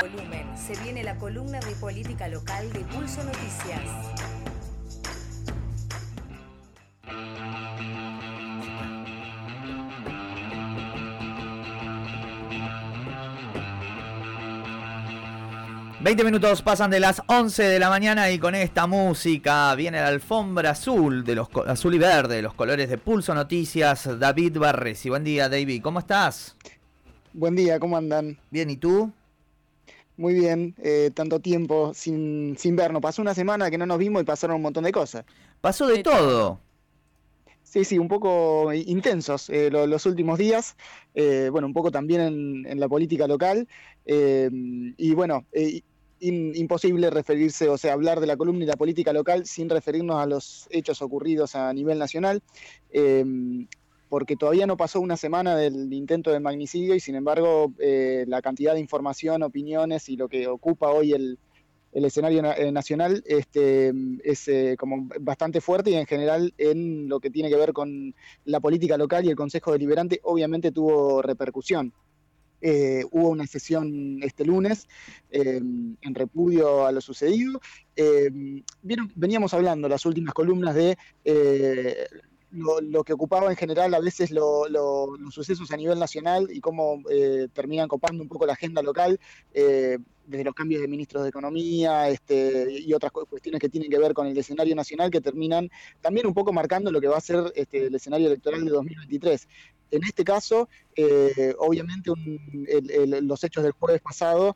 Volumen. Se viene la columna de política local de Pulso Noticias. Veinte minutos pasan de las 11 de la mañana y con esta música viene la alfombra azul, de los azul y verde, los colores de Pulso Noticias, David Barresi. Buen día, David, ¿cómo estás? Buen día, ¿cómo andan? Bien, ¿y tú? Muy bien, eh, tanto tiempo sin, sin vernos. Pasó una semana que no nos vimos y pasaron un montón de cosas. Pasó de todo. Sí, sí, un poco intensos eh, los últimos días. Eh, bueno, un poco también en, la política local. y bueno, imposible referirse, o sea, hablar de la columna y la política local sin referirnos a los hechos ocurridos a nivel nacional porque todavía no pasó una semana del intento de magnicidio y sin embargo eh, la cantidad de información, opiniones y lo que ocupa hoy el, escenario eh, nacional este, es eh, como bastante fuerte y en general en lo que tiene que ver con la política local y el Consejo Deliberante obviamente tuvo repercusión. hubo una sesión este lunes en repudio a lo sucedido. veníamos hablando las últimas columnas de lo, que ocupaba en general a veces los sucesos a nivel nacional y cómo eh, terminan copando un poco la agenda local, eh, desde los cambios de ministros de Economía este, y otras cuestiones que tienen que ver con el escenario nacional que terminan también un poco marcando lo que va a ser este, el escenario electoral de 2023. En este caso, eh, obviamente los hechos del jueves pasado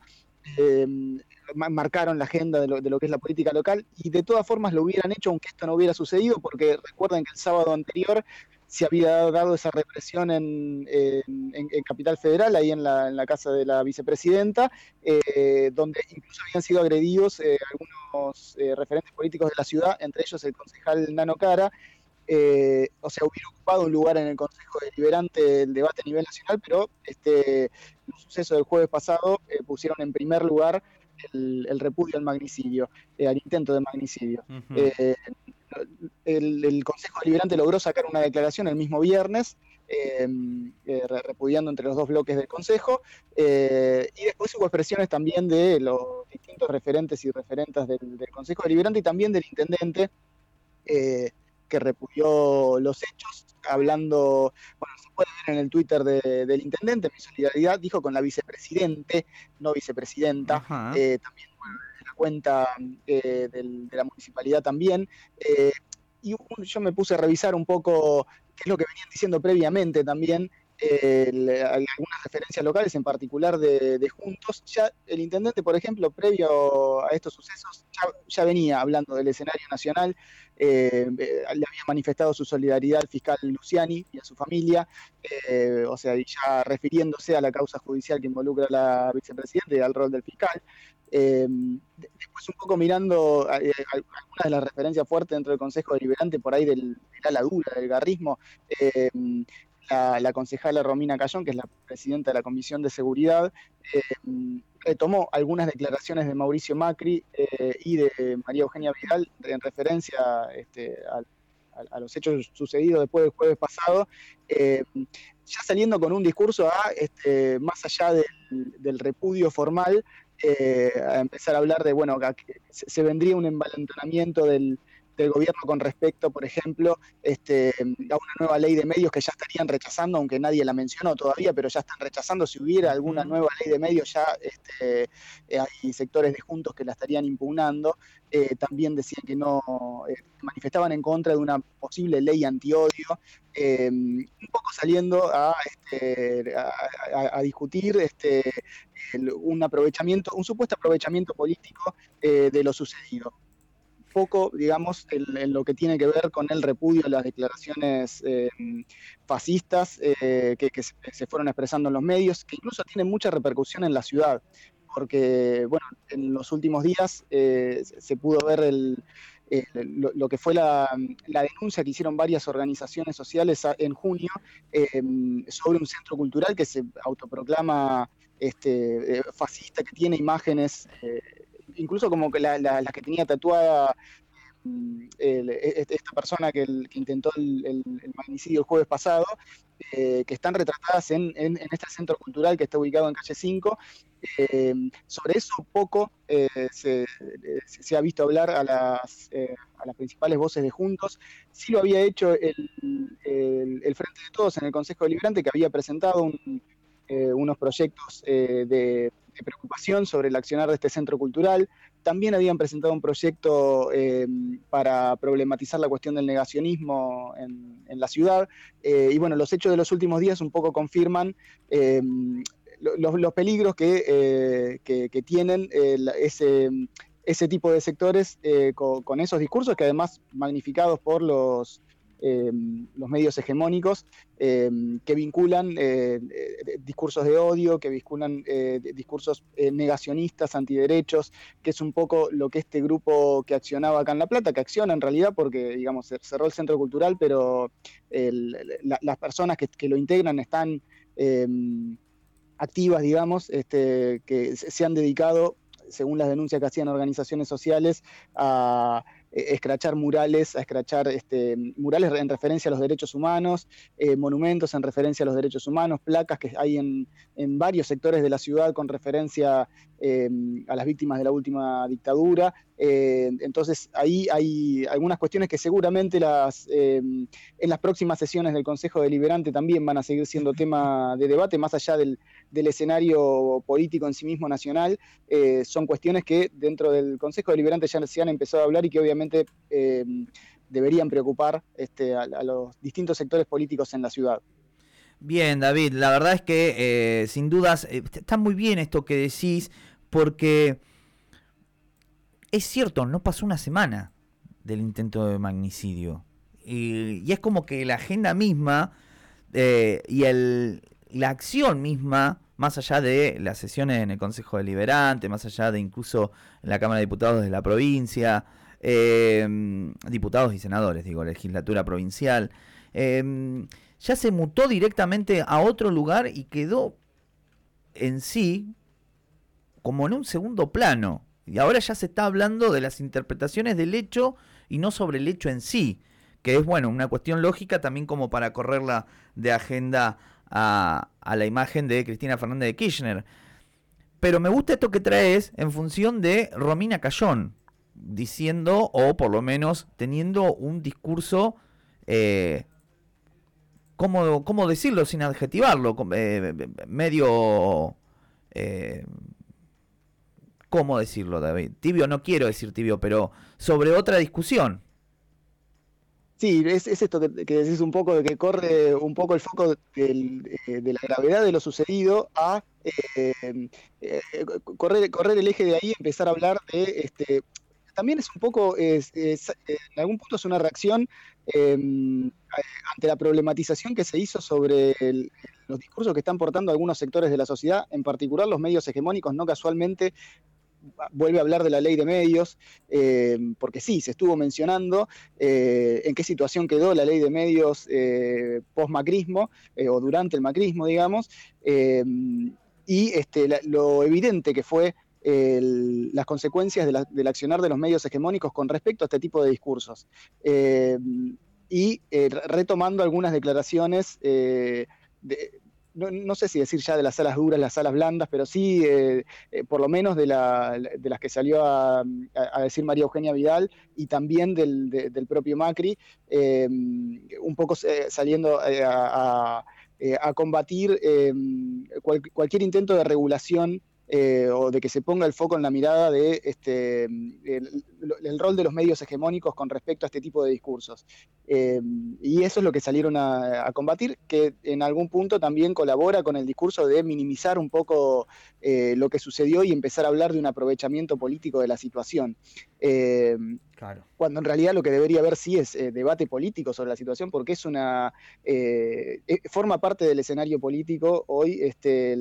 marcaron la agenda de lo, que es la política local y de todas formas lo hubieran hecho aunque esto no hubiera sucedido, porque recuerden que el sábado anterior se había dado esa represión en, Capital Federal, ahí en la, casa de la vicepresidenta, eh, donde incluso habían sido agredidos eh, algunos eh, referentes políticos de la ciudad, entre ellos el concejal Nano Cara, o sea, hubiera ocupado un lugar en el Consejo Deliberante del debate a nivel nacional, pero este, el suceso del jueves pasado pusieron en primer lugar el, repudio al magnicidio, eh, al intento de magnicidio. Eh, el, Consejo Deliberante logró sacar una declaración el mismo viernes, eh, repudiando entre los dos bloques del Consejo, y después hubo expresiones también de los distintos referentes y referentes del, del Consejo Deliberante y también del intendente que repudió los hechos, hablando, bueno, se puede ver en el Twitter del intendente, mi solidaridad, dijo con la vicepresidente, no vicepresidenta, eh, también en la cuenta eh, de la municipalidad también. Eh, y yo me puse a revisar un poco qué es lo que venían diciendo previamente también algunas referencias locales, en particular de, Juntos. Ya el intendente, por ejemplo, previo a estos sucesos, ya, venía hablando del escenario nacional, eh, le había manifestado su solidaridad al fiscal Luciani y a su familia, eh, o sea, ya refiriéndose a la causa judicial que involucra a la vicepresidenta y al rol del fiscal. Eh, después un poco mirando algunas de las referencias fuertes dentro del Consejo Deliberante, por ahí del, de la dura, del garrismo, la, concejala Romina Cayón, que es la presidenta de la Comisión de Seguridad, eh, retomó algunas declaraciones de Mauricio Macri eh, y de María Eugenia Vidal en referencia este, a, los hechos sucedidos después del jueves pasado, eh, ya saliendo con un discurso a, este, más allá del, repudio formal, a empezar a hablar de, bueno, se vendría un envalentonamiento del, del gobierno con respecto, por ejemplo, este, a una nueva ley de medios que ya estarían rechazando, aunque nadie la mencionó todavía, pero ya están rechazando. Si hubiera alguna nueva ley de medios, ya este, eh, hay sectores de juntos que la estarían impugnando. Eh, también decían que no eh, manifestaban en contra de una posible ley antiodio, un poco saliendo a, este, a, discutir este, un aprovechamiento, un supuesto aprovechamiento político de lo sucedido poco, digamos, en, lo que tiene que ver con el repudio a las declaraciones eh, fascistas eh, que, se, fueron expresando en los medios, que incluso tienen mucha repercusión en la ciudad, porque, bueno, en los últimos días eh, se pudo ver lo, que fue la, denuncia que hicieron varias organizaciones sociales en junio sobre un centro cultural que se autoproclama este, fascista, que tiene imágenes incluso como que la, que tenía tatuada mm, e, esta persona que, intentó el, magnicidio el jueves pasado, eh, que están retratadas en, este centro cultural que está ubicado en calle 5, sobre eso poco se, ha visto hablar a las principales voces de Juntos. Sí lo había hecho el, Frente de Todos en el Consejo Deliberante, que había presentado unos proyectos de preocupación sobre el accionar de este centro cultural. También habían presentado un proyecto eh, para problematizar la cuestión del negacionismo en, la ciudad. Eh, y bueno, los hechos de los últimos días un poco confirman eh, los, peligros que, tienen ese, ese, tipo de sectores con, esos discursos que además magnificados por los Em, los medios hegemónicos em, que vinculan eh, discursos de odio, que vinculan eh, discursos eh, negacionistas, antiderechos, que es un poco lo que este grupo que accionaba acá en La Plata, que acciona en realidad porque, digamos, cerró el centro cultural, pero las personas que, lo integran están em, activas, digamos, este, que se han dedicado, según las denuncias que hacían organizaciones sociales, a eh, escrachar murales, a escrachar este, murales en referencia a los derechos humanos, eh, monumentos en referencia a los derechos humanos, placas que hay en, varios sectores de la ciudad con referencia eh, a las víctimas de la última dictadura. entonces ahí hay algunas cuestiones que seguramente las, en las próximas sesiones del Consejo Deliberante también van a seguir siendo tema de debate, más allá del, del escenario político en sí mismo nacional. son cuestiones que dentro del Consejo Deliberante ya se han empezado a hablar y que obviamente eh, deberían preocupar este, a, los distintos sectores políticos en la ciudad. Bien, David, la verdad es que eh, sin dudas eh, está muy bien esto que decís, porque es cierto, no pasó una semana del intento de magnicidio. Y, es como que la agenda misma y el, la acción misma, más allá de las sesiones en el Consejo Deliberante, más allá de incluso en la Cámara de Diputados de la provincia, Em, diputados y senadores, digo, legislatura provincial, em, ya se mutó directamente a otro lugar y quedó en sí como en un segundo plano. Y ahora ya se está hablando de las interpretaciones del hecho y no sobre el hecho en sí, que es, bueno, una cuestión lógica también como para correrla de agenda a, la imagen de Cristina Fernández de Kirchner. Pero me gusta esto que traes en función de Romina Cayón, diciendo, o por lo menos teniendo un discurso, eh, ¿cómo, decirlo sin adjetivarlo? Eh, medio... Eh, ¿Cómo decirlo, David? Tibio, no quiero decir tibio, pero sobre otra discusión. Sí, es, esto que, decís un poco, de que corre un poco el foco de la gravedad de lo sucedido a correr, correr el eje de ahí y empezar a hablar de este, también es un poco, es, en algún punto es una reacción em, ante la problematización que se hizo sobre los discursos que están portando algunos sectores de la sociedad, en particular los medios hegemónicos, no casualmente vuelve a hablar de la ley de medios, em, porque sí, se estuvo mencionando eh, en qué situación quedó la ley de medios eh, post-macrismo, eh, o durante el macrismo, digamos, y este, lo evidente que fue las consecuencias del accionar de los medios hegemónicos con respecto a este tipo de discursos. Eh, y eh, retomando algunas declaraciones, eh, no, sé si decir ya de las salas duras, las salas blandas, pero sí por lo menos de, las que salió a, decir María Eugenia Vidal y también del, propio Macri, un poco saliendo a, combatir cualquier intento de regulación eh, o de que se ponga el foco en la mirada de este, el, rol de los medios hegemónicos con respecto a este tipo de discursos. Eh, y eso es lo que salieron a, combatir, que en algún punto también colabora con el discurso de minimizar un poco eh, lo que sucedió y empezar a hablar de un aprovechamiento político de la situación. Claro. Cuando en realidad lo que debería haber sí es debate político sobre la situación, porque es una forma parte del escenario político hoy este,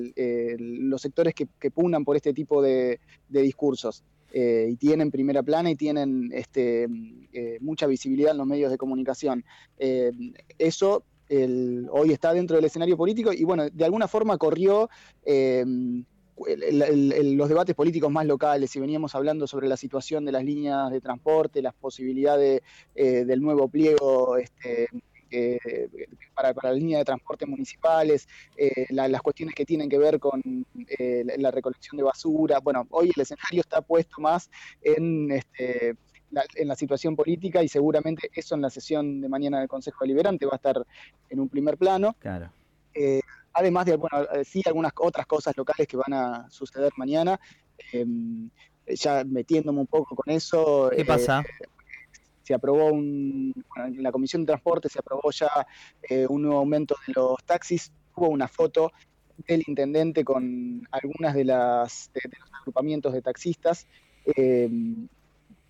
los sectores que, que por este tipo de, discursos. Eh, y tienen primera plana y tienen este, eh, mucha visibilidad en los medios de comunicación. Eh, eso hoy está dentro del escenario político y bueno, de alguna forma corrió los debates políticos más locales, si veníamos hablando sobre la situación de las líneas de transporte, las posibilidades del nuevo pliego este, para, la línea de transporte municipales, las cuestiones que tienen que ver con la recolección de basura. Bueno, hoy el escenario está puesto más en... Este, la, en la situación política y seguramente eso en la sesión de mañana del Consejo Deliberante va a estar en un primer plano. Claro. Eh, además de bueno, eh, sí algunas otras cosas locales que van a suceder mañana. Em, ya metiéndome un poco con eso. ¿Qué pasa? Eh, se aprobó un, en la Comisión de Transporte se aprobó ya un nuevo aumento de los taxis. Hubo una foto del intendente con algunas de las de, de los agrupamientos de taxistas. Eh,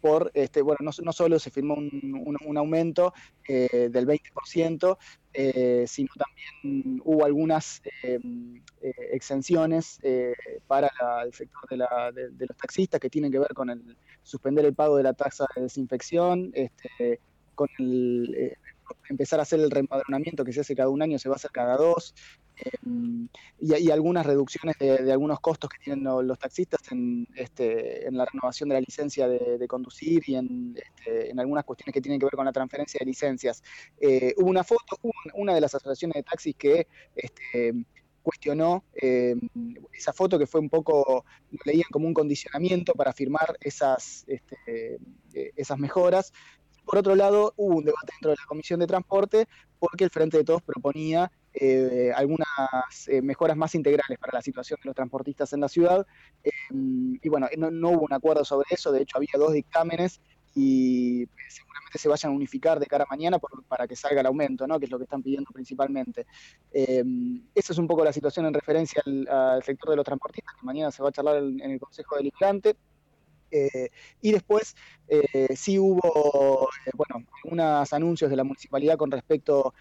por, este, bueno, no, solo se firmó un, aumento eh, del 20%, eh, sino también hubo algunas eh, exenciones para el sector de, los taxistas que tienen que ver con el suspender el pago de la tasa de desinfección, este, con el empezar a hacer el reempadronamiento que se hace cada un año, se va a hacer cada dos, Em, y, algunas reducciones de, algunos costos que tienen los, taxistas en, este, en la renovación de la licencia de, conducir y este, en, algunas cuestiones que tienen que ver con la transferencia de licencias. Eh, hubo una foto, una de las asociaciones de taxis que este, cuestionó em, esa foto que fue un poco, leían como un condicionamiento para firmar esas, eh, esas mejoras. Por otro lado, hubo un debate dentro de la Comisión de Transporte porque el Frente de Todos proponía eh, algunas eh, mejoras más integrales para la situación de los transportistas en la ciudad. Em, y bueno, no, hubo un acuerdo sobre eso, de hecho había dos dictámenes y seguramente se vayan a unificar de cara a mañana para que salga el aumento, ¿no? que es lo que están pidiendo principalmente. Esa es un poco la situación en referencia al, sector de los transportistas, que mañana se va a charlar en, el Consejo Deliberante. Eh, y después eh, sí hubo, eh, bueno, algunos anuncios de la municipalidad con respecto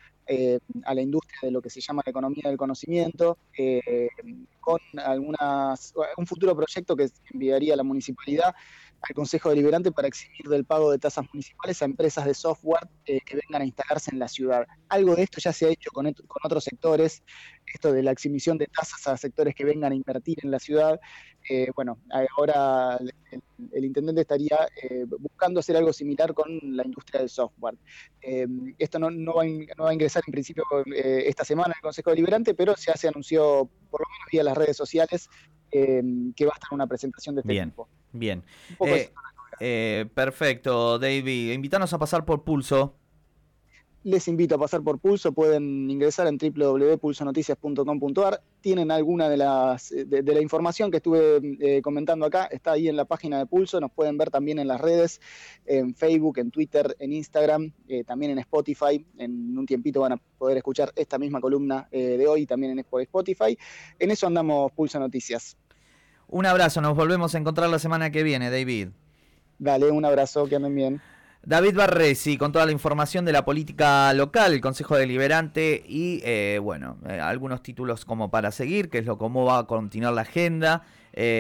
a la industria de lo que se llama la economía del conocimiento, con algunas, un futuro proyecto que enviaría la municipalidad al Consejo Deliberante para eximir del pago de tasas municipales a empresas de software que vengan a instalarse en la ciudad. Algo de esto ya se ha hecho con otros sectores, esto de la exhibición de tasas a sectores que vengan a invertir en la ciudad. bueno, ahora el, intendente estaría eh, buscando hacer algo similar con la industria del software. Eh, esto no, va a, ingresar en principio eh, esta semana en el Consejo Deliberante, pero ya se anunció, por lo menos vía las redes sociales, que va a estar una presentación de este bien, tipo. Bien, perfecto, David. Invítanos a pasar por Pulso les invito a pasar por Pulso, pueden ingresar en www.pulsonoticias.com.ar, tienen alguna de, las, de, la información que estuve eh, comentando acá, está ahí en la página de Pulso, nos pueden ver también en las redes, en Facebook, en Twitter, en Instagram, eh, también en Spotify, en un tiempito van a poder escuchar esta misma columna eh, de hoy también en Spotify, en eso andamos Pulso Noticias. Un abrazo, nos volvemos a encontrar la semana que viene, David. Dale, un abrazo, que anden bien. David Barresi con toda la información de la política local, el Consejo Deliberante y, eh, bueno, eh, algunos títulos como para seguir, que es lo cómo va a continuar la agenda.